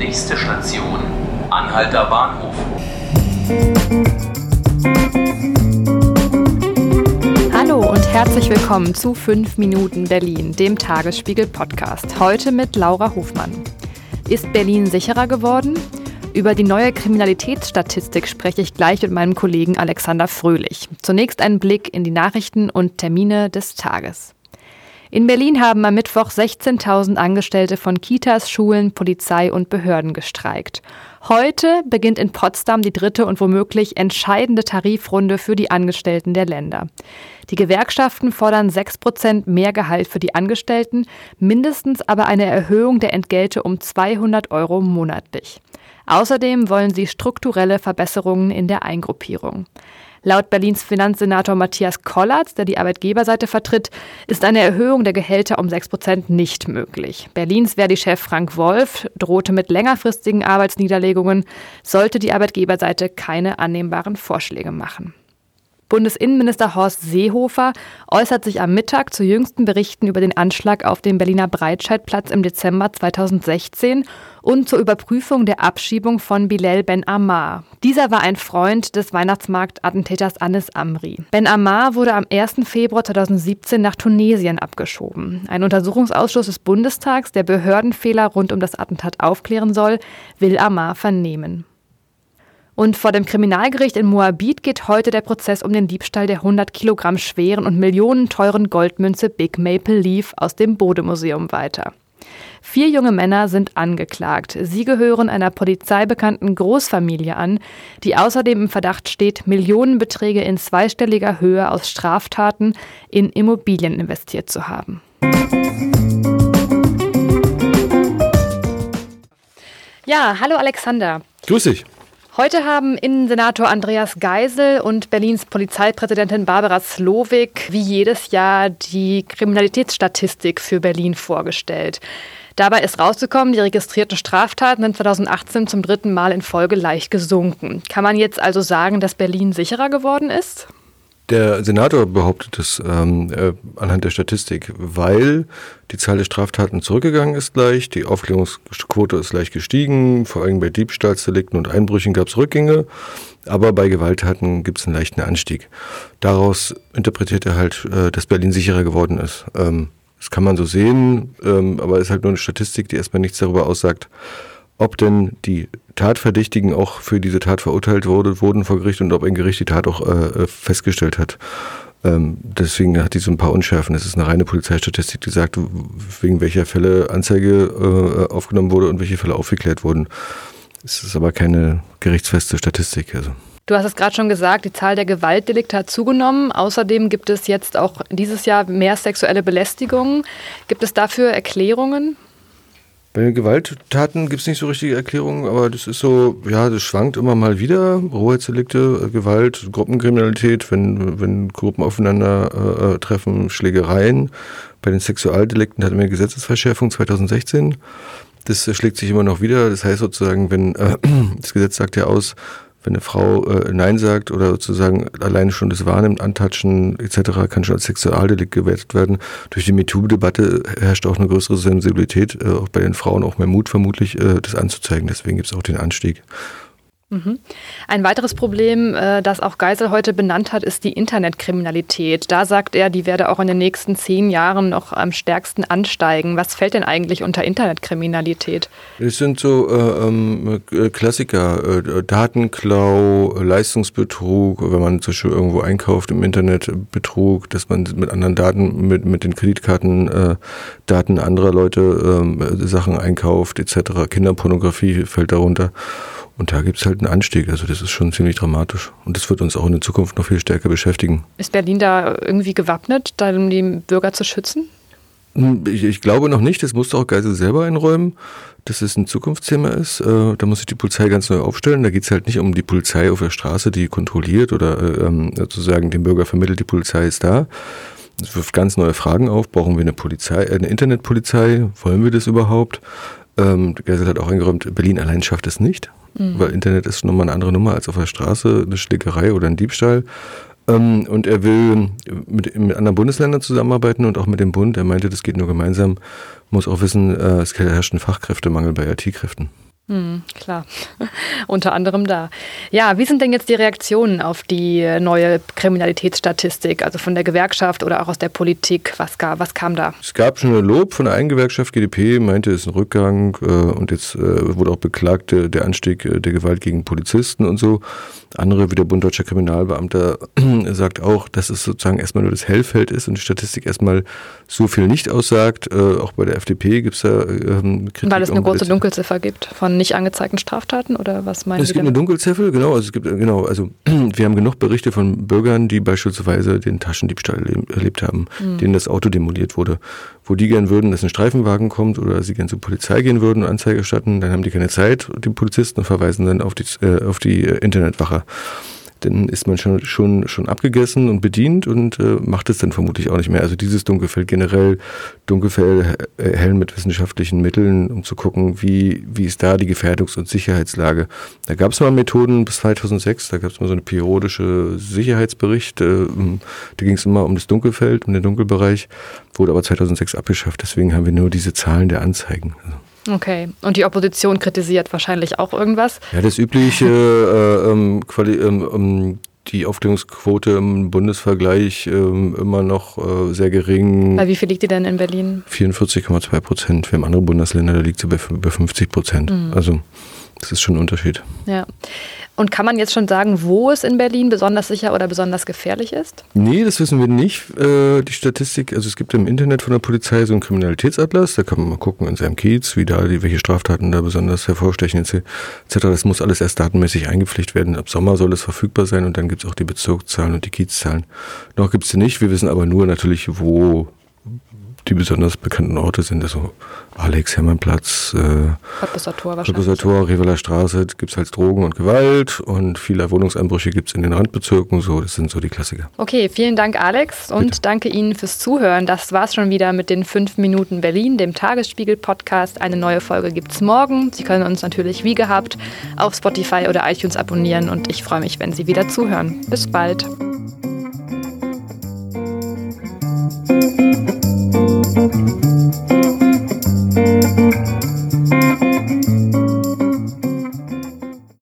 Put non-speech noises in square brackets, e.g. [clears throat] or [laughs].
Nächste Station, Anhalter Bahnhof. Hallo und herzlich willkommen zu 5 Minuten Berlin, dem Tagesspiegel Podcast. Heute mit Laura Hofmann. Ist Berlin sicherer geworden? Über die neue Kriminalitätsstatistik spreche ich gleich mit meinem Kollegen Alexander Fröhlich. Zunächst ein Blick in die Nachrichten und Termine des Tages. In Berlin haben am Mittwoch 16.000 Angestellte von Kitas, Schulen, Polizei und Behörden gestreikt. Heute beginnt in Potsdam die dritte und womöglich entscheidende Tarifrunde für die Angestellten der Länder. Die Gewerkschaften fordern 6 Prozent mehr Gehalt für die Angestellten, mindestens aber eine Erhöhung der Entgelte um 200 Euro monatlich. Außerdem wollen sie strukturelle Verbesserungen in der Eingruppierung. Laut Berlins Finanzsenator Matthias Kollatz, der die Arbeitgeberseite vertritt, ist eine Erhöhung der Gehälter um 6 Prozent nicht möglich. Berlins Verdi-Chef Frank Wolf drohte mit längerfristigen Arbeitsniederlegungen, sollte die Arbeitgeberseite keine annehmbaren Vorschläge machen. Bundesinnenminister Horst Seehofer äußert sich am Mittag zu jüngsten Berichten über den Anschlag auf dem Berliner Breitscheidplatz im Dezember 2016 und zur Überprüfung der Abschiebung von Bilal Ben Ammar. Dieser war ein Freund des Weihnachtsmarktattentäters Anis Amri. Ben Ammar wurde am 1. Februar 2017 nach Tunesien abgeschoben. Ein Untersuchungsausschuss des Bundestags, der Behördenfehler rund um das Attentat aufklären soll, will Ammar vernehmen. Und vor dem Kriminalgericht in Moabit geht heute der Prozess um den Diebstahl der 100 Kilogramm schweren und millionenteuren Goldmünze Big Maple Leaf aus dem Bodemuseum weiter. Vier junge Männer sind angeklagt. Sie gehören einer polizeibekannten Großfamilie an, die außerdem im Verdacht steht, Millionenbeträge in zweistelliger Höhe aus Straftaten in Immobilien investiert zu haben. Ja, hallo Alexander. Grüß dich. Heute haben Innensenator Andreas Geisel und Berlins Polizeipräsidentin Barbara Slowik wie jedes Jahr die Kriminalitätsstatistik für Berlin vorgestellt. Dabei ist rausgekommen, die registrierten Straftaten sind 2018 zum dritten Mal in Folge leicht gesunken. Kann man jetzt also sagen, dass Berlin sicherer geworden ist? Der Senator behauptet es ähm, äh, anhand der Statistik, weil die Zahl der Straftaten zurückgegangen ist leicht, die Aufklärungsquote ist leicht gestiegen, vor allem bei Diebstahlsdelikten und Einbrüchen gab es Rückgänge, aber bei Gewalttaten gibt es einen leichten Anstieg. Daraus interpretiert er halt, äh, dass Berlin sicherer geworden ist. Ähm, das kann man so sehen, ähm, aber es ist halt nur eine Statistik, die erstmal nichts darüber aussagt, ob denn die Tatverdächtigen auch für diese Tat verurteilt wurde, wurden vor Gericht und ob ein Gericht die Tat auch äh, festgestellt hat. Ähm, deswegen hat die so ein paar Unschärfen. Es ist eine reine Polizeistatistik, die sagt, wegen welcher Fälle Anzeige äh, aufgenommen wurde und welche Fälle aufgeklärt wurden. Es ist aber keine gerichtsfeste Statistik. Also. Du hast es gerade schon gesagt, die Zahl der Gewaltdelikte hat zugenommen. Außerdem gibt es jetzt auch dieses Jahr mehr sexuelle Belästigungen. Gibt es dafür Erklärungen? Bei den Gewalttaten gibt es nicht so richtige Erklärungen, aber das ist so, ja, das schwankt immer mal wieder. Rohheitsdelikte, äh, Gewalt, Gruppenkriminalität, wenn, wenn Gruppen aufeinander äh, äh treffen, Schlägereien. Bei den Sexualdelikten hatten wir eine Gesetzesverschärfung 2016. Das äh, schlägt sich immer noch wieder. Das heißt sozusagen, wenn äh, [clears throat] das Gesetz sagt ja aus, wenn eine Frau äh, Nein sagt oder sozusagen alleine schon das Wahrnimmt, Antatschen etc., kann schon als Sexualdelikt gewertet werden. Durch die MeToo-Debatte herrscht auch eine größere Sensibilität, äh, auch bei den Frauen auch mehr Mut vermutlich, äh, das anzuzeigen. Deswegen gibt es auch den Anstieg. Mhm. Ein weiteres Problem, äh, das auch Geisel heute benannt hat, ist die Internetkriminalität. Da sagt er, die werde auch in den nächsten zehn Jahren noch am stärksten ansteigen. Was fällt denn eigentlich unter Internetkriminalität? Es sind so äh, ähm, äh, Klassiker, Datenklau, Leistungsbetrug, wenn man zum Beispiel irgendwo einkauft im Internet, Betrug, dass man mit anderen Daten, mit, mit den Kreditkarten äh, Daten anderer Leute ähm, Sachen einkauft, etc. Kinderpornografie fällt darunter. Und da gibt es halt einen Anstieg. Also das ist schon ziemlich dramatisch. Und das wird uns auch in der Zukunft noch viel stärker beschäftigen. Ist Berlin da irgendwie gewappnet, um die Bürger zu schützen? Hm, ich, ich glaube noch nicht. Das musste auch Geisel selber einräumen, dass es ein Zukunftsthema ist. Äh, da muss sich die Polizei ganz neu aufstellen. Da geht es halt nicht um die Polizei auf der Straße, die kontrolliert oder äh, ähm, sozusagen dem Bürger vermittelt, die Polizei ist da. Es wirft ganz neue Fragen auf. Brauchen wir eine Polizei, eine Internetpolizei? Wollen wir das überhaupt? Ähm, Geisel hat auch eingeräumt, Berlin allein schafft es nicht. Mhm. Weil Internet ist nochmal eine andere Nummer als auf der Straße, eine Schlägerei oder ein Diebstahl. Ähm, und er will mit, mit anderen Bundesländern zusammenarbeiten und auch mit dem Bund. Er meinte, das geht nur gemeinsam. Muss auch wissen, äh, es herrscht ein Fachkräftemangel bei IT-Kräften. Hm, klar, [laughs] unter anderem da. Ja, wie sind denn jetzt die Reaktionen auf die neue Kriminalitätsstatistik, also von der Gewerkschaft oder auch aus der Politik? Was, gab, was kam da? Es gab schon ein Lob von der einen Gewerkschaft, GDP, meinte, es ist ein Rückgang äh, und jetzt äh, wurde auch beklagt, äh, der Anstieg äh, der Gewalt gegen Polizisten und so. Andere, wie der Bund Deutscher Kriminalbeamter, [clears throat] sagt auch, dass es sozusagen erstmal nur das Hellfeld ist und die Statistik erstmal so viel nicht aussagt. Äh, auch bei der FDP gibt es da ähm, Kritik. Weil es eine große Dunkelziffer gibt von nicht angezeigten Straftaten oder was meinen Sie? Es gibt eine Dunkelziffer, genau. Also es gibt genau. Also [clears throat] wir haben genug Berichte von Bürgern, die beispielsweise den Taschendiebstahl erlebt haben, mhm. denen das Auto demoliert wurde, wo die gern würden, dass ein Streifenwagen kommt oder sie gern zur Polizei gehen würden und Anzeige erstatten. Dann haben die keine Zeit, die Polizisten und verweisen dann auf die äh, auf die äh, Internetwache dann ist man schon, schon, schon abgegessen und bedient und äh, macht es dann vermutlich auch nicht mehr. Also dieses Dunkelfeld generell, Dunkelfeld hellen mit wissenschaftlichen Mitteln, um zu gucken, wie, wie ist da die Gefährdungs- und Sicherheitslage. Da gab es mal Methoden bis 2006, da gab es mal so eine periodische Sicherheitsbericht, äh, da ging es immer um das Dunkelfeld, um den Dunkelbereich, wurde aber 2006 abgeschafft, deswegen haben wir nur diese Zahlen der Anzeigen. Also Okay, und die Opposition kritisiert wahrscheinlich auch irgendwas? Ja, das übliche, äh, ähm, Quali ähm, ähm die Aufklärungsquote im Bundesvergleich ähm, immer noch äh, sehr gering. Bei wie viel liegt die denn in Berlin? 44,2 Prozent. Wir haben andere Bundesländer, da liegt sie bei über 50 Prozent. Mhm. Also das ist schon ein Unterschied. Ja. Und kann man jetzt schon sagen, wo es in Berlin besonders sicher oder besonders gefährlich ist? Nee, das wissen wir nicht. Äh, die Statistik, also es gibt im Internet von der Polizei so einen Kriminalitätsatlas, da kann man mal gucken in seinem Kiez, wie da welche Straftaten da besonders hervorstechen etc. Das muss alles erst datenmäßig eingepflegt werden. Ab Sommer soll es verfügbar sein und dann gibt es auch die Bezirkszahlen und die Kiezzahlen. Noch gibt es sie nicht. Wir wissen aber nur natürlich, wo die besonders bekannten Orte sind. Also Alex, Hermannplatz, äh, Cottbusser Tor Riveler Straße, gibt es halt Drogen und Gewalt und viele Wohnungseinbrüche gibt es in den Randbezirken. So, das sind so die Klassiker. Okay, vielen Dank Alex und Bitte. danke Ihnen fürs Zuhören. Das war's schon wieder mit den 5 Minuten Berlin, dem Tagesspiegel-Podcast. Eine neue Folge gibt's morgen. Sie können uns natürlich wie gehabt auf Spotify oder iTunes abonnieren und ich freue mich, wenn Sie wieder zuhören. Bis bald.